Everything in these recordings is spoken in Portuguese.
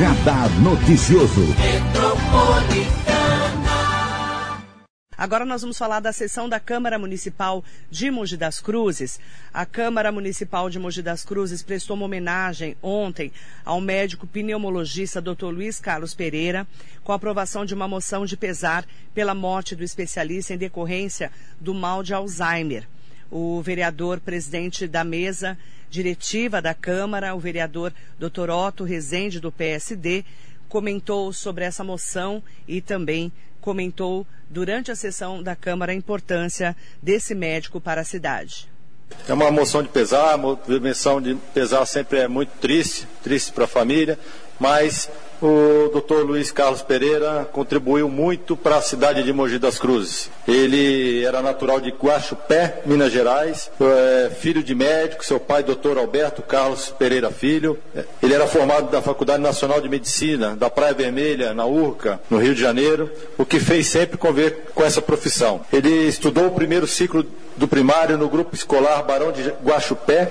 Radar Noticioso. Agora nós vamos falar da sessão da Câmara Municipal de Mogi das Cruzes. A Câmara Municipal de Mogi das Cruzes prestou uma homenagem ontem ao médico pneumologista Dr. Luiz Carlos Pereira, com a aprovação de uma moção de pesar pela morte do especialista em decorrência do mal de Alzheimer. O vereador presidente da mesa diretiva da Câmara, o vereador Dr. Otto Rezende, do PSD, comentou sobre essa moção e também comentou durante a sessão da Câmara a importância desse médico para a cidade. É uma moção de pesar, uma menção de pesar sempre é muito triste, triste para a família, mas o doutor Luiz Carlos Pereira contribuiu muito para a cidade de Mogi das Cruzes. Ele era natural de Guaxupé, Minas Gerais, é, filho de médico, seu pai, doutor Alberto Carlos Pereira Filho. Ele era formado da Faculdade Nacional de Medicina, da Praia Vermelha, na URCA, no Rio de Janeiro, o que fez sempre conver com essa profissão. Ele estudou o primeiro ciclo do primário no grupo escolar Barão de Guaxupé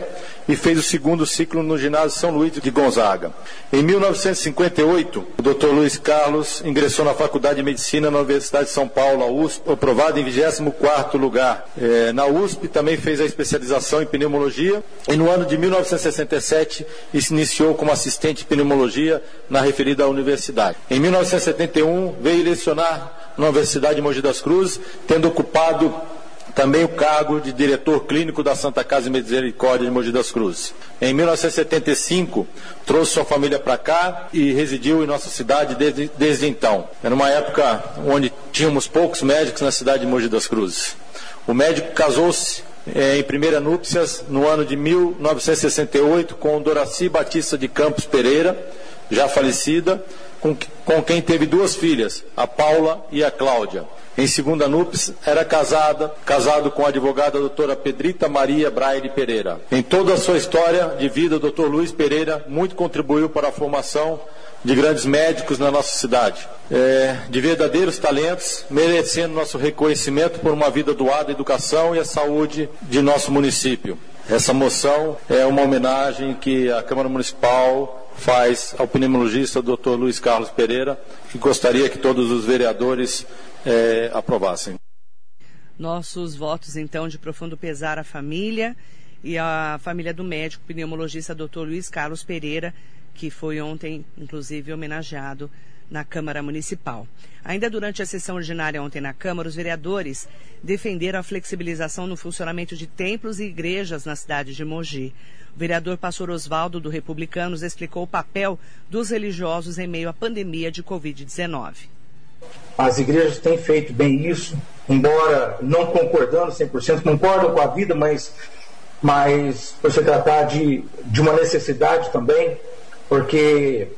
e fez o segundo ciclo no ginásio São Luís de Gonzaga. Em 1958, o Dr. Luiz Carlos ingressou na Faculdade de Medicina na Universidade de São Paulo, a USP, aprovado em 24º lugar. É, na USP também fez a especialização em pneumologia e no ano de 1967 se iniciou como assistente de pneumologia na referida universidade. Em 1971 veio lecionar na Universidade de Mogi das Cruzes, tendo ocupado também o cargo de diretor clínico da Santa Casa de Misericórdia de Mogi das Cruzes. Em 1975, trouxe sua família para cá e residiu em nossa cidade desde, desde então. Era uma época onde tínhamos poucos médicos na cidade de Mogi das Cruzes. O médico casou-se é, em primeira núpcias no ano de 1968 com Doraci Batista de Campos Pereira, já falecida, com, com quem teve duas filhas, a Paula e a Cláudia. Em segunda núpcias, era casada, casado com a advogada doutora Pedrita Maria Braille Pereira. Em toda a sua história de vida, o doutor Luiz Pereira muito contribuiu para a formação de grandes médicos na nossa cidade, é, de verdadeiros talentos, merecendo nosso reconhecimento por uma vida doada à educação e à saúde de nosso município. Essa moção é uma homenagem que a Câmara Municipal faz ao pneumologista Dr. Luiz Carlos Pereira e gostaria que todos os vereadores é, aprovassem. Nossos votos, então, de profundo pesar à família e à família do médico pneumologista Dr. Luiz Carlos Pereira, que foi ontem, inclusive, homenageado na Câmara Municipal. Ainda durante a sessão ordinária ontem na Câmara, os vereadores defenderam a flexibilização no funcionamento de templos e igrejas na cidade de Mogi. O vereador Pastor Osvaldo, do Republicanos, explicou o papel dos religiosos em meio à pandemia de Covid-19. As igrejas têm feito bem isso, embora não concordando 100%, concordam com a vida, mas, mas por se tratar de, de uma necessidade também, porque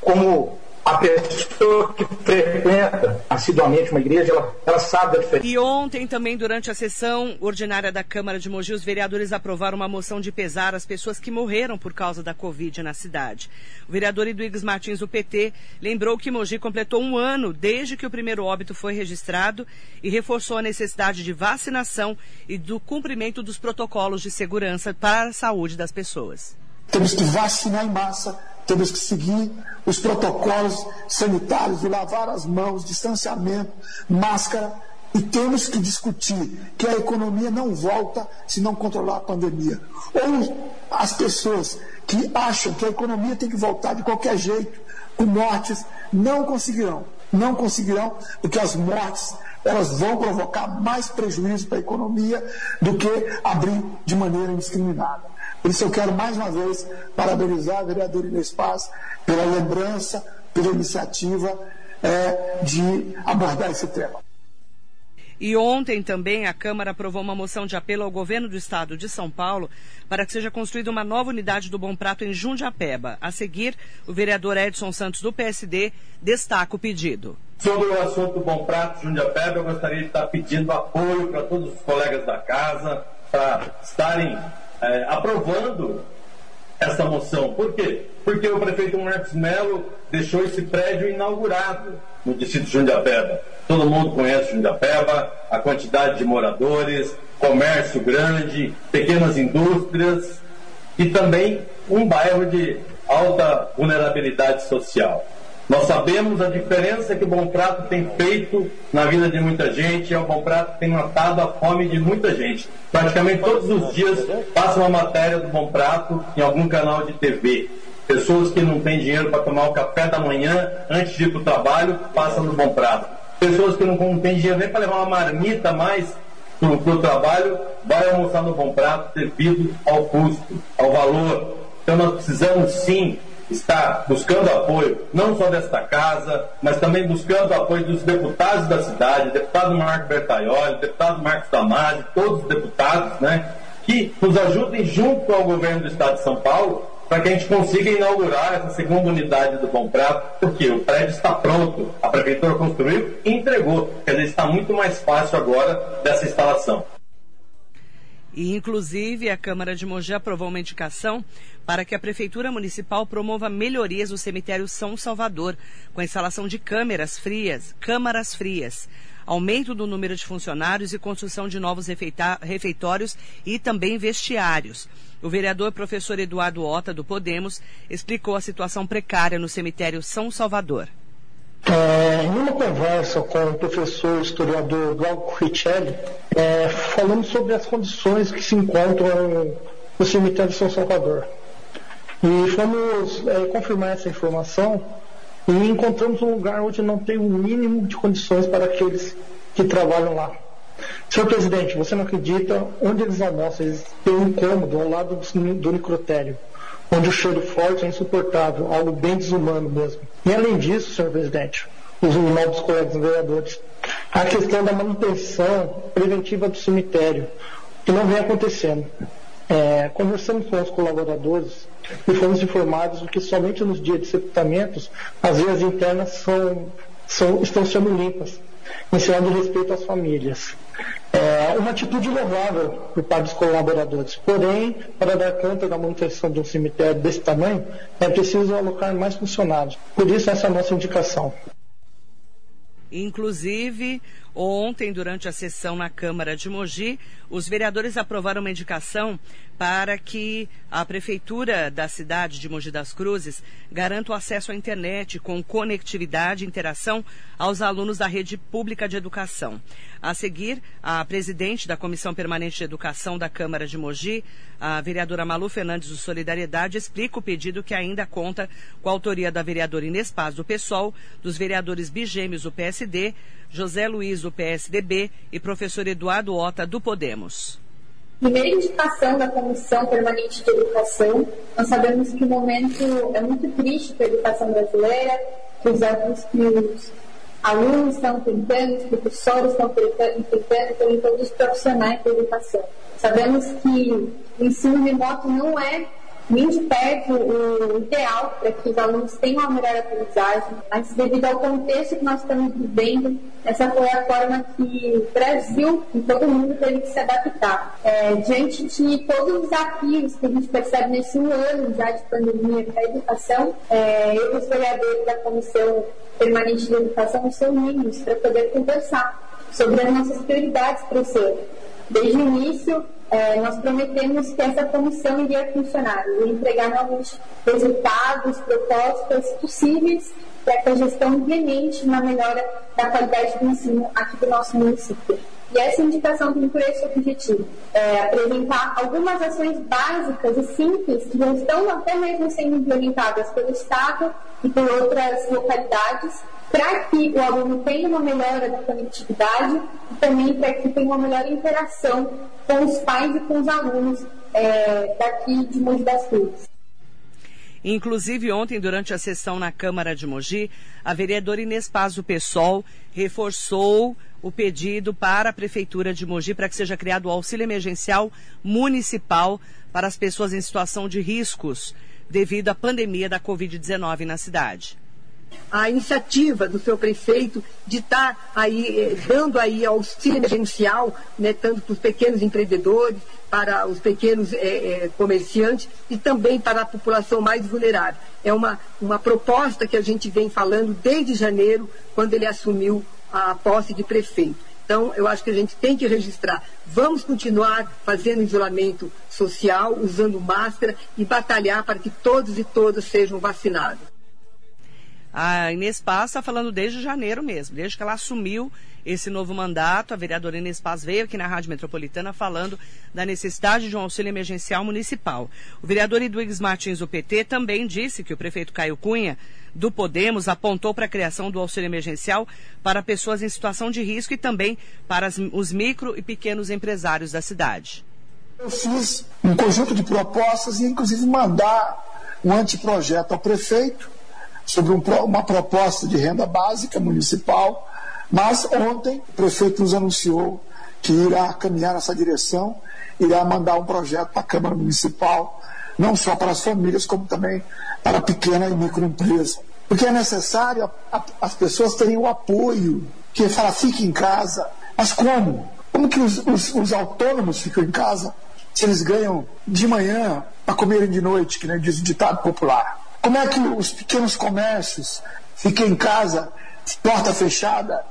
como a pessoa que frequenta assiduamente uma igreja, ela, ela sabe a diferença. E ontem também, durante a sessão ordinária da Câmara de Mogi, os vereadores aprovaram uma moção de pesar às pessoas que morreram por causa da Covid na cidade. O vereador Eduígues Martins, do PT, lembrou que Mogi completou um ano desde que o primeiro óbito foi registrado e reforçou a necessidade de vacinação e do cumprimento dos protocolos de segurança para a saúde das pessoas. Temos que vacinar em massa, temos que seguir os protocolos sanitários de lavar as mãos, distanciamento, máscara. E temos que discutir que a economia não volta se não controlar a pandemia. Ou as pessoas que acham que a economia tem que voltar de qualquer jeito, com mortes, não conseguirão. Não conseguirão, porque as mortes elas vão provocar mais prejuízo para a economia do que abrir de maneira indiscriminada. Por isso eu quero mais uma vez parabenizar a vereadora Inês Paz pela lembrança, pela iniciativa é, de abordar esse tema. E ontem também a Câmara aprovou uma moção de apelo ao governo do estado de São Paulo para que seja construída uma nova unidade do Bom Prato em Jundiapeba. A seguir, o vereador Edson Santos do PSD destaca o pedido. Sobre o assunto do Bom Prato Jundiapeba, eu gostaria de estar pedindo apoio para todos os colegas da casa para estarem é, aprovando essa moção. Por quê? Porque o prefeito Marcos Melo deixou esse prédio inaugurado no distrito de Jundiapeba. Todo mundo conhece Jundiapeba, a quantidade de moradores, comércio grande, pequenas indústrias e também um bairro de alta vulnerabilidade social. Nós sabemos a diferença que o Bom Prato tem feito na vida de muita gente, é o Bom Prato tem matado a fome de muita gente. Praticamente todos os dias passa uma matéria do Bom Prato em algum canal de TV. Pessoas que não têm dinheiro para tomar o café da manhã antes de ir para o trabalho, passam no Bom Prato. Pessoas que não, não têm dinheiro nem para levar uma marmita mais para o trabalho, vai almoçar no Bom Prato devido ao custo, ao valor. Então nós precisamos sim está buscando apoio não só desta casa, mas também buscando apoio dos deputados da cidade, deputado Marco Bertaioli, deputado Marcos Damasi, todos os deputados, né, que nos ajudem junto ao governo do estado de São Paulo para que a gente consiga inaugurar essa segunda unidade do Bom Prato, porque o prédio está pronto, a prefeitura construiu e entregou. Quer dizer, está muito mais fácil agora dessa instalação. E, inclusive, a Câmara de Mogi aprovou uma indicação para que a Prefeitura Municipal promova melhorias no cemitério São Salvador, com a instalação de câmeras frias, câmaras frias, aumento do número de funcionários e construção de novos refeitórios e também vestiários. O vereador professor Eduardo Ota, do Podemos, explicou a situação precária no cemitério São Salvador. É, em uma conversa com o professor historiador Glauco Richelli, é, falamos sobre as condições que se encontram no cemitério de São Salvador. E fomos é, confirmar essa informação e encontramos um lugar onde não tem o mínimo de condições para aqueles que trabalham lá. Senhor presidente, você não acredita onde eles almoçam? Eles têm um cômodo ao lado do, do necrotério onde o cheiro forte é insuportável, algo bem desumano mesmo. E além disso, senhor presidente, os novos colegas vereadores, a questão da manutenção preventiva do cemitério, que não vem acontecendo. É, conversamos com os colaboradores e fomos informados de que somente nos dias de sepultamentos as vias internas são, são, estão sendo limpas, ensinando respeito às famílias. É uma atitude louvável por parte dos colaboradores. Porém, para dar conta da manutenção de um cemitério desse tamanho, é preciso alocar mais funcionários. Por isso, essa é a nossa indicação. Inclusive, ontem, durante a sessão na Câmara de Mogi, os vereadores aprovaram uma indicação para que a Prefeitura da cidade de Mogi das Cruzes garanta o acesso à internet com conectividade e interação aos alunos da rede pública de educação. A seguir, a presidente da Comissão Permanente de Educação da Câmara de Mogi, a vereadora Malu Fernandes do Solidariedade, explica o pedido que ainda conta com a autoria da vereadora Inês Paz do PSOL, dos vereadores bigêmeos do PSD, José Luiz do PSDB e professor Eduardo Ota do Podemos. Primeira indicação da Comissão Permanente de Educação, nós sabemos que o momento é muito triste para a educação brasileira, que os alunos, que alunos estão tentando, os professores estão tentando, também todos os profissionais da educação. Sabemos que o ensino remoto não é de perto o ideal para que os alunos tenham uma melhor aprendizagem, mas devido ao contexto que nós estamos vivendo, essa foi a forma que o Brasil e todo mundo teve que se adaptar. É, diante de todos os desafios que a gente percebe nesse ano já de pandemia para a educação, é, eu os vereadores da Comissão Permanente de Educação nos reunimos para poder conversar sobre as nossas prioridades para o ano. Desde o início, é, nós prometemos que essa comissão iria funcionar, e entregar novos resultados, propostas possíveis para que a gestão implemente na melhora da qualidade do ensino aqui do nosso município. E essa indicação tem por esse objetivo, é, apresentar algumas ações básicas e simples que já estão até mesmo sendo implementadas pelo Estado e por outras localidades, para que o aluno tenha uma melhora da conectividade e também para que tenha uma melhor interação com os pais e com os alunos é, daqui de Mogi das Cruzes. Inclusive, ontem, durante a sessão na Câmara de Mogi, a vereadora Inês Paz do PSOL reforçou o pedido para a Prefeitura de Mogi para que seja criado o auxílio emergencial municipal para as pessoas em situação de riscos devido à pandemia da Covid-19 na cidade a iniciativa do seu prefeito de estar tá aí eh, dando aí auxílio emergencial, né, tanto para os pequenos empreendedores, para os pequenos eh, eh, comerciantes e também para a população mais vulnerável. É uma, uma proposta que a gente vem falando desde janeiro, quando ele assumiu a posse de prefeito. Então, eu acho que a gente tem que registrar. Vamos continuar fazendo isolamento social, usando máscara e batalhar para que todos e todas sejam vacinados. A Inês Paz está falando desde janeiro mesmo, desde que ela assumiu esse novo mandato. A vereadora Inês Paz veio aqui na Rádio Metropolitana falando da necessidade de um auxílio emergencial municipal. O vereador Edwigs Martins, do PT, também disse que o prefeito Caio Cunha, do Podemos, apontou para a criação do auxílio emergencial para pessoas em situação de risco e também para os micro e pequenos empresários da cidade. Eu fiz um conjunto de propostas e, inclusive, mandar um anteprojeto ao prefeito sobre um, uma proposta de renda básica municipal, mas ontem o prefeito nos anunciou que irá caminhar nessa direção, irá mandar um projeto para a Câmara Municipal, não só para as famílias, como também para a pequena e microempresa. Porque é necessário as pessoas terem o apoio, que fala, fique em casa. Mas como? Como que os, os, os autônomos ficam em casa se eles ganham de manhã para comerem de noite, que nem diz o ditado popular? Como é que os pequenos comércios ficam em casa, porta fechada,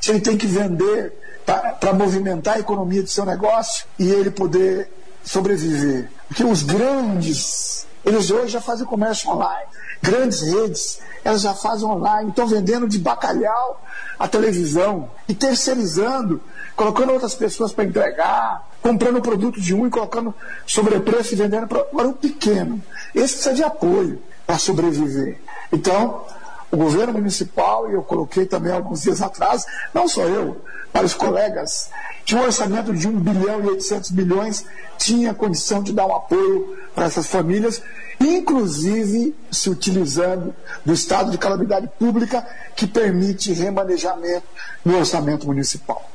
se ele tem que vender para movimentar a economia do seu negócio e ele poder sobreviver? Porque os grandes, eles hoje já fazem comércio online. Grandes redes, elas já fazem online, estão vendendo de bacalhau a televisão e terceirizando, colocando outras pessoas para entregar, comprando produto de um e colocando sobrepreço e vendendo para o pequeno. Esse precisa de apoio para sobreviver. Então, o governo municipal, e eu coloquei também alguns dias atrás, não só eu, para os colegas, que um orçamento de 1 bilhão e 800 bilhões tinha condição de dar um apoio para essas famílias, inclusive se utilizando do estado de calamidade pública que permite remanejamento no orçamento municipal.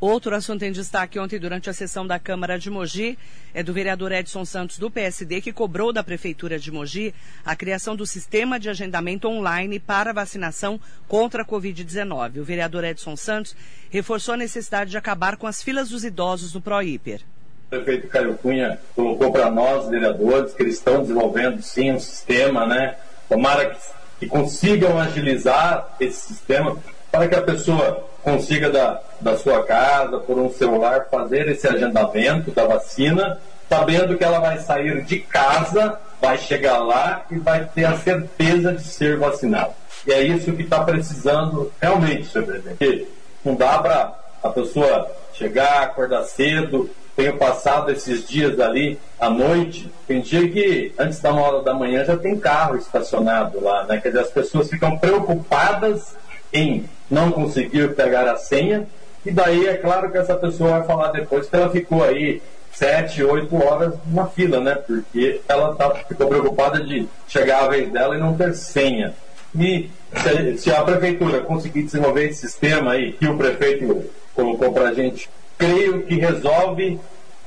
Outro assunto em destaque ontem durante a sessão da Câmara de Mogi é do vereador Edson Santos do PSD, que cobrou da Prefeitura de Mogi a criação do sistema de agendamento online para vacinação contra a Covid-19. O vereador Edson Santos reforçou a necessidade de acabar com as filas dos idosos no ProHiper. O prefeito Caio Cunha colocou para nós, vereadores, que eles estão desenvolvendo sim um sistema, né? Tomara que, que consigam agilizar esse sistema para que a pessoa consiga da, da sua casa, por um celular, fazer esse agendamento da vacina, sabendo que ela vai sair de casa, vai chegar lá e vai ter a certeza de ser vacinada. E é isso que está precisando realmente, senhor presidente. Não dá para a pessoa chegar, acordar cedo. Tenho passado esses dias ali à noite. Tem dia que antes da uma hora da manhã já tem carro estacionado lá, né? Quer dizer, as pessoas ficam preocupadas em não conseguir pegar a senha, e daí é claro que essa pessoa vai falar depois que ela ficou aí sete, oito horas na fila, né? Porque ela tá, ficou preocupada de chegar a vez dela e não ter senha. E se, se a prefeitura conseguir desenvolver esse sistema aí que o prefeito colocou para a gente, creio que resolve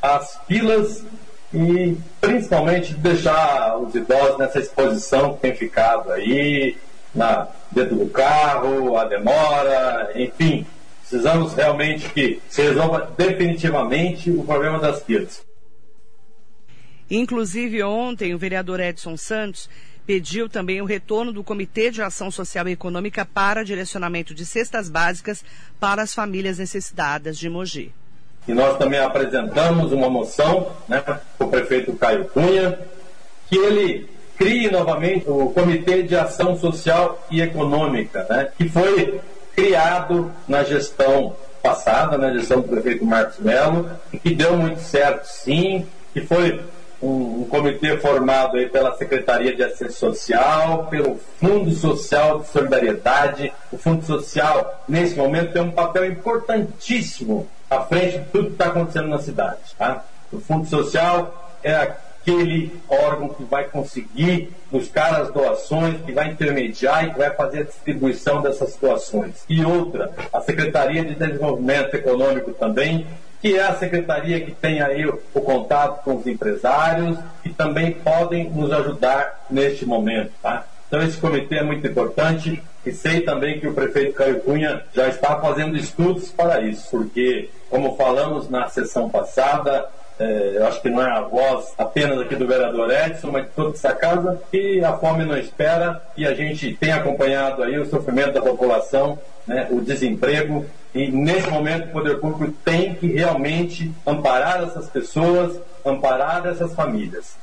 as filas e principalmente deixar os idosos nessa exposição que tem ficado aí, na, dentro do carro, a demora, enfim. Precisamos realmente que se resolva definitivamente o problema das filas. Inclusive, ontem, o vereador Edson Santos pediu também o retorno do Comitê de Ação Social e Econômica para direcionamento de cestas básicas para as famílias necessitadas de Mogi. E nós também apresentamos uma moção né, para o prefeito Caio Cunha, que ele crie novamente o Comitê de Ação Social e Econômica, né, que foi criado na gestão passada, na gestão do prefeito Marcos Melo, que deu muito certo, sim, que foi um, um, comitê formado aí pela Secretaria de Assistência Social, pelo Fundo Social de Solidariedade. O Fundo Social, nesse momento, tem um papel importantíssimo à frente de tudo que está acontecendo na cidade. Tá? O Fundo Social é aquele órgão que vai conseguir buscar as doações, que vai intermediar e que vai fazer a distribuição dessas doações. E outra, a Secretaria de Desenvolvimento Econômico também, que é a secretaria que tem aí o, o contato com os empresários, que também podem nos ajudar neste momento. Tá? Então esse comitê é muito importante e sei também que o prefeito Caio Cunha já está fazendo estudos para isso, porque, como falamos na sessão passada, é, eu acho que não é a voz apenas aqui do vereador Edson, mas de toda essa casa, que a fome não espera e a gente tem acompanhado aí o sofrimento da população, né, o desemprego, e nesse momento o poder público tem que realmente amparar essas pessoas, amparar essas famílias.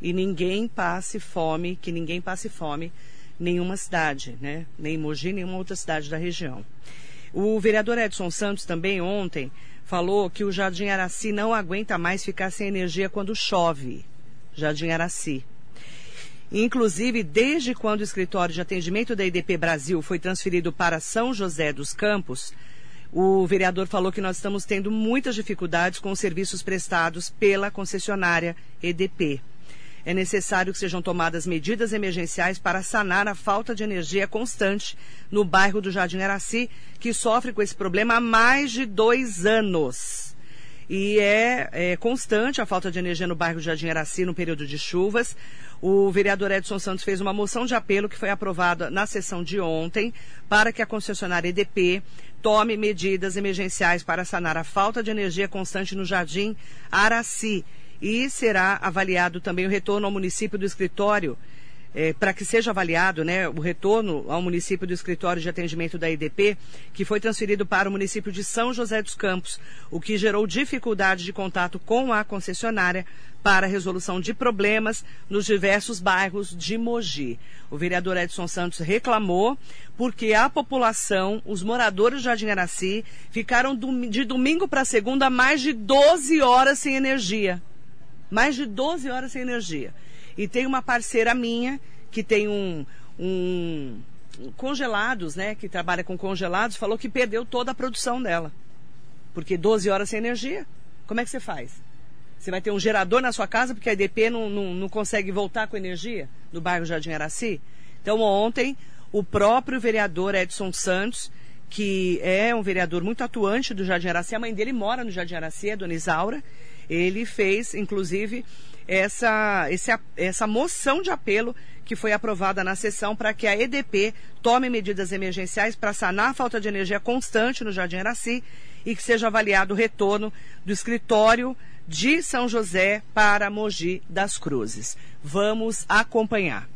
E ninguém passe fome, que ninguém passe fome nenhuma cidade, né? Nem Mogi, nenhuma outra cidade da região. O vereador Edson Santos também ontem falou que o Jardim Araci não aguenta mais ficar sem energia quando chove. Jardim Araci. Inclusive, desde quando o escritório de atendimento da IDP Brasil foi transferido para São José dos Campos, o vereador falou que nós estamos tendo muitas dificuldades com os serviços prestados pela concessionária EDP é necessário que sejam tomadas medidas emergenciais para sanar a falta de energia constante no bairro do Jardim Araci, que sofre com esse problema há mais de dois anos. E é, é constante a falta de energia no bairro Jardim Araci no período de chuvas. O vereador Edson Santos fez uma moção de apelo que foi aprovada na sessão de ontem para que a concessionária EDP tome medidas emergenciais para sanar a falta de energia constante no Jardim Araci e será avaliado também o retorno ao município do escritório, é, para que seja avaliado né, o retorno ao município do escritório de atendimento da IDP, que foi transferido para o município de São José dos Campos, o que gerou dificuldade de contato com a concessionária para resolução de problemas nos diversos bairros de Mogi. O vereador Edson Santos reclamou porque a população, os moradores de Jardim Araci, ficaram de domingo para segunda mais de 12 horas sem energia mais de 12 horas sem energia. E tem uma parceira minha que tem um, um congelados, né, que trabalha com congelados, falou que perdeu toda a produção dela. Porque 12 horas sem energia, como é que você faz? Você vai ter um gerador na sua casa porque a EDP não, não, não consegue voltar com energia no bairro Jardim Araci? Então ontem o próprio vereador Edson Santos, que é um vereador muito atuante do Jardim Araci, a mãe dele mora no Jardim Araci, a dona Isaura, ele fez, inclusive, essa, esse, essa moção de apelo que foi aprovada na sessão para que a EDP tome medidas emergenciais para sanar a falta de energia constante no Jardim Araci e que seja avaliado o retorno do escritório de São José para Mogi das Cruzes. Vamos acompanhar.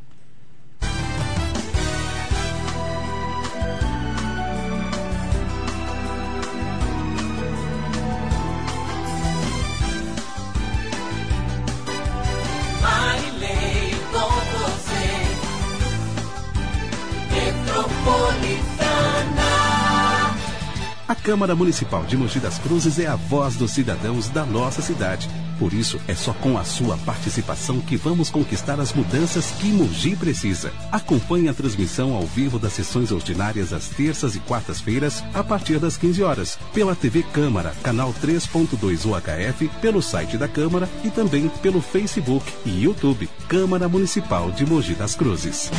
A Câmara Municipal de Mogi das Cruzes é a voz dos cidadãos da nossa cidade. Por isso, é só com a sua participação que vamos conquistar as mudanças que Mogi precisa. Acompanhe a transmissão ao vivo das sessões ordinárias às terças e quartas-feiras, a partir das 15 horas, pela TV Câmara, canal 3.2 UHF, pelo site da Câmara e também pelo Facebook e YouTube. Câmara Municipal de Mogi das Cruzes.